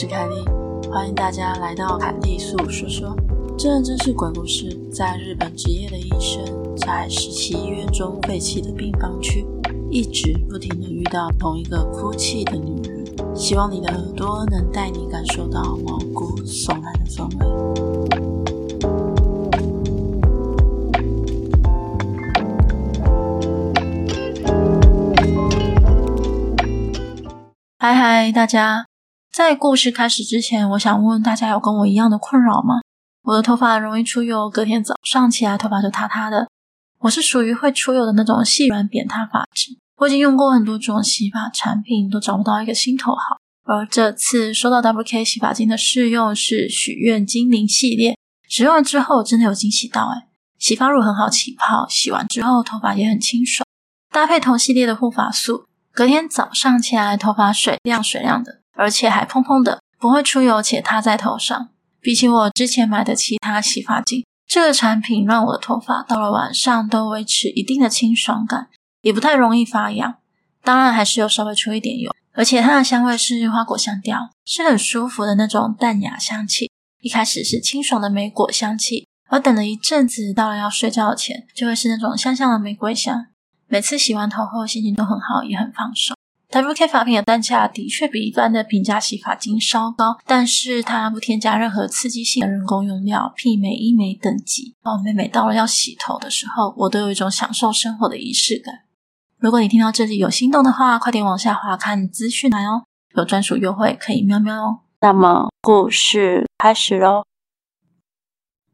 是凯莉，欢迎大家来到凯莉素说说。这真是鬼故事。在日本职业的医生，在十七医院中废弃的病房区，一直不停的遇到同一个哭泣的女人。希望你的耳朵能带你感受到毛骨悚然的氛围。嗨嗨，大家！在故事开始之前，我想问问大家，有跟我一样的困扰吗？我的头发容易出油，隔天早上起来头发就塌塌的。我是属于会出油的那种细软扁塌发质。我已经用过很多种洗发产品，都找不到一个心头好。而这次收到 WK 洗发精的试用是许愿精灵系列，使用了之后真的有惊喜到诶，洗发乳很好起泡，洗完之后头发也很清爽，搭配同系列的护发素。隔天早上起来，头发水亮水亮的，而且还蓬蓬的，不会出油且塌在头上。比起我之前买的其他洗发精，这个产品让我的头发到了晚上都维持一定的清爽感，也不太容易发痒。当然还是有稍微出一点油，而且它的香味是花果香调，是很舒服的那种淡雅香气。一开始是清爽的莓果香气，而等了一阵子，到了要睡觉前，就会是那种香香的玫瑰香。每次洗完头后，心情都很好，也很放松。WK 发品的单价的确比一般的平价洗发精稍高，但是它不添加任何刺激性的人工用料，媲美医美等级。哦，妹妹到了要洗头的时候，我都有一种享受生活的仪式感。如果你听到这里有心动的话，快点往下滑看资讯来哦，有专属优惠可以喵喵哦。那么故事开始喽，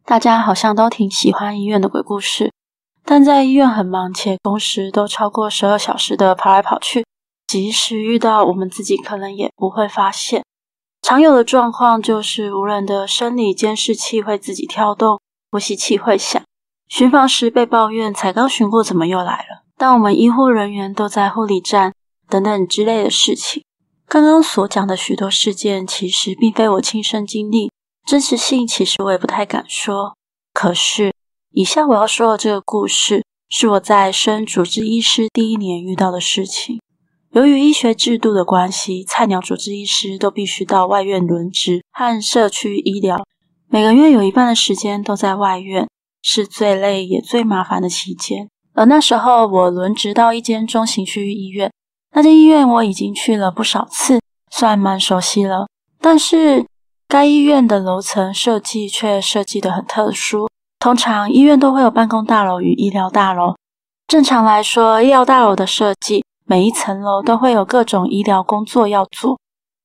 大家好像都挺喜欢医院的鬼故事。但在医院很忙，且工时都超过十二小时的跑来跑去，即使遇到我们自己，可能也不会发现。常有的状况就是无人的生理监视器会自己跳动，呼吸器会响，巡房时被抱怨才刚巡过，怎么又来了？但我们医护人员都在护理站等等之类的事情。刚刚所讲的许多事件，其实并非我亲身经历，真实性其实我也不太敢说。可是。以下我要说的这个故事，是我在升主治医师第一年遇到的事情。由于医学制度的关系，菜鸟主治医师都必须到外院轮值和社区医疗，每个月有一半的时间都在外院，是最累也最麻烦的期间。而那时候我轮值到一间中型区域医院，那间医院我已经去了不少次，算蛮熟悉了。但是该医院的楼层设计却设计得很特殊。通常医院都会有办公大楼与医疗大楼。正常来说，医疗大楼的设计，每一层楼都会有各种医疗工作要做，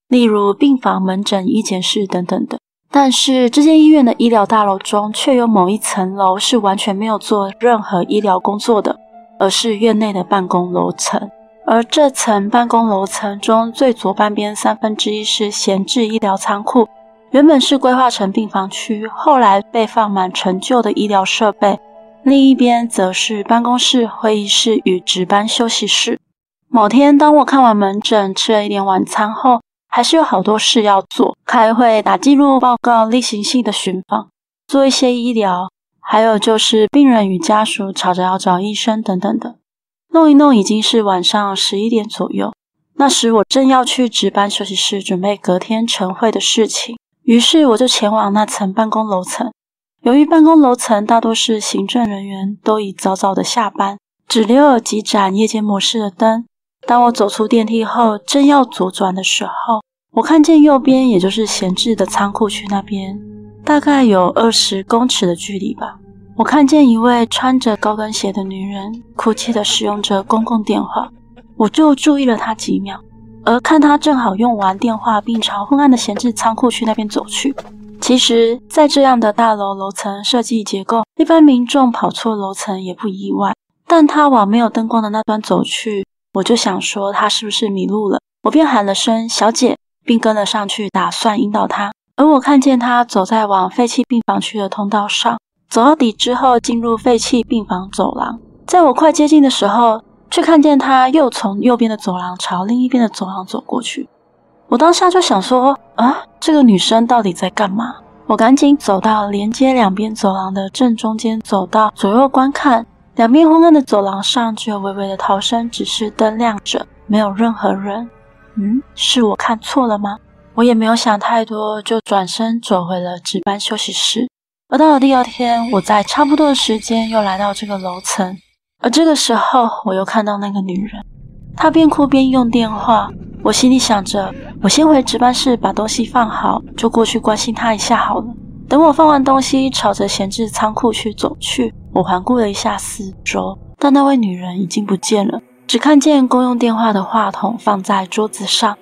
例如病房、门诊、医检室等等的。但是这间医院的医疗大楼中，却有某一层楼是完全没有做任何医疗工作的，而是院内的办公楼层。而这层办公楼层中最左半边三分之一是闲置医疗仓库。原本是规划成病房区，后来被放满陈旧的医疗设备。另一边则是办公室、会议室与值班休息室。某天，当我看完门诊，吃了一点晚餐后，还是有好多事要做：开会、打记录、报告、例行性的巡访、做一些医疗，还有就是病人与家属吵着要找医生等等的。弄一弄，已经是晚上十一点左右。那时我正要去值班休息室准备隔天晨会的事情。于是我就前往那层办公楼层。由于办公楼层大多是行政人员，都已早早的下班，只留有几盏夜间模式的灯。当我走出电梯后，正要左转的时候，我看见右边，也就是闲置的仓库区那边，大概有二十公尺的距离吧。我看见一位穿着高跟鞋的女人，哭泣的使用着公共电话，我就注意了她几秒。而看她正好用完电话，并朝昏暗的闲置仓库区那边走去。其实，在这样的大楼楼层设计结构，一般民众跑错楼层也不意外。但他往没有灯光的那端走去，我就想说他是不是迷路了？我便喊了声“小姐”，并跟了上去，打算引导他。而我看见他走在往废弃病房区的通道上，走到底之后进入废弃病房走廊。在我快接近的时候，却看见他又从右边的走廊朝另一边的走廊走过去，我当下就想说：啊，这个女生到底在干嘛？我赶紧走到连接两边走廊的正中间走道，左右观看，两边昏暗的走廊上只有微微的逃生指示灯亮着，没有任何人。嗯，是我看错了吗？我也没有想太多，就转身走回了值班休息室。而到了第二天，我在差不多的时间又来到这个楼层，而这个时候我又看到那个女人，她边哭边用电话。我心里想着，我先回值班室把东西放好，就过去关心她一下好了。等我放完东西，朝着闲置仓库去走去，我环顾了一下四周，但那位女人已经不见了，只看见公用电话的话筒放在桌子上。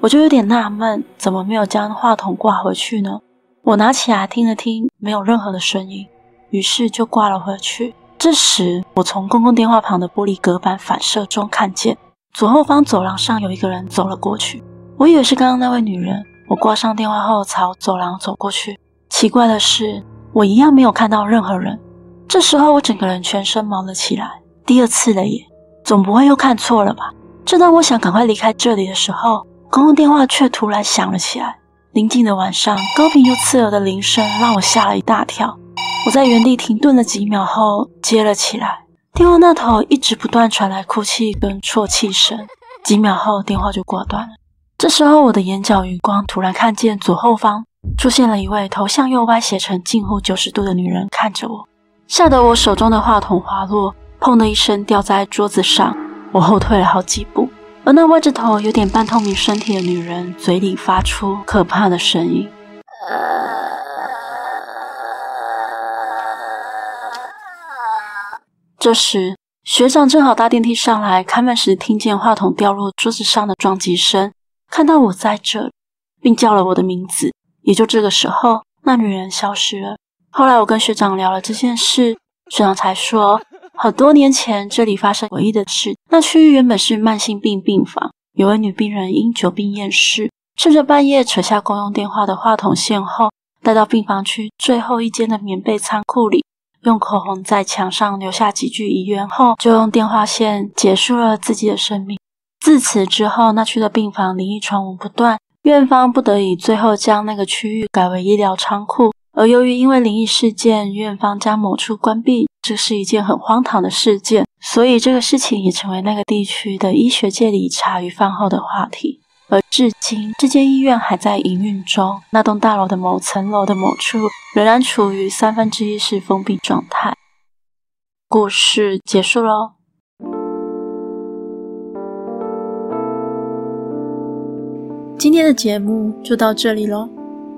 我就有点纳闷，怎么没有将话筒挂回去呢？我拿起来听了听，没有任何的声音，于是就挂了回去。这时，我从公共电话旁的玻璃隔板反射中看见，左后方走廊上有一个人走了过去。我以为是刚刚那位女人。我挂上电话后，朝走廊走过去。奇怪的是，我一样没有看到任何人。这时候，我整个人全身毛了起来。第二次了耶，总不会又看错了吧？正当我想赶快离开这里的时候，公共电话却突然响了起来。宁静的晚上，高频又刺耳的铃声让我吓了一大跳。我在原地停顿了几秒后，接了起来。电话那头一直不断传来哭泣跟啜泣声。几秒后，电话就挂断了。这时候，我的眼角余光突然看见左后方出现了一位头向右歪斜成近乎九十度的女人，看着我，吓得我手中的话筒滑落，砰的一声掉在桌子上。我后退了好几步。而那歪着头、有点半透明身体的女人，嘴里发出可怕的声音。这时，学长正好搭电梯上来，开门时听见话筒掉落桌子上的撞击声，看到我在这，并叫了我的名字。也就这个时候，那女人消失了。后来我跟学长聊了这件事，学长才说。好多年前，这里发生诡异的事。那区域原本是慢性病病房，有位女病人因久病厌世，趁着半夜扯下公用电话的话筒线后，带到病房区最后一间的棉被仓库里，用口红在墙上留下几句遗言后，就用电话线结束了自己的生命。自此之后，那区的病房灵异传闻不断，院方不得已最后将那个区域改为医疗仓库。而由于因为灵异事件，院方将某处关闭。这是一件很荒唐的事件，所以这个事情也成为那个地区的医学界里茶余饭后的话题。而至今，这间医院还在营运中，那栋大楼的某层楼的某处仍然处于三分之一是封闭状态。故事结束喽。今天的节目就到这里喽。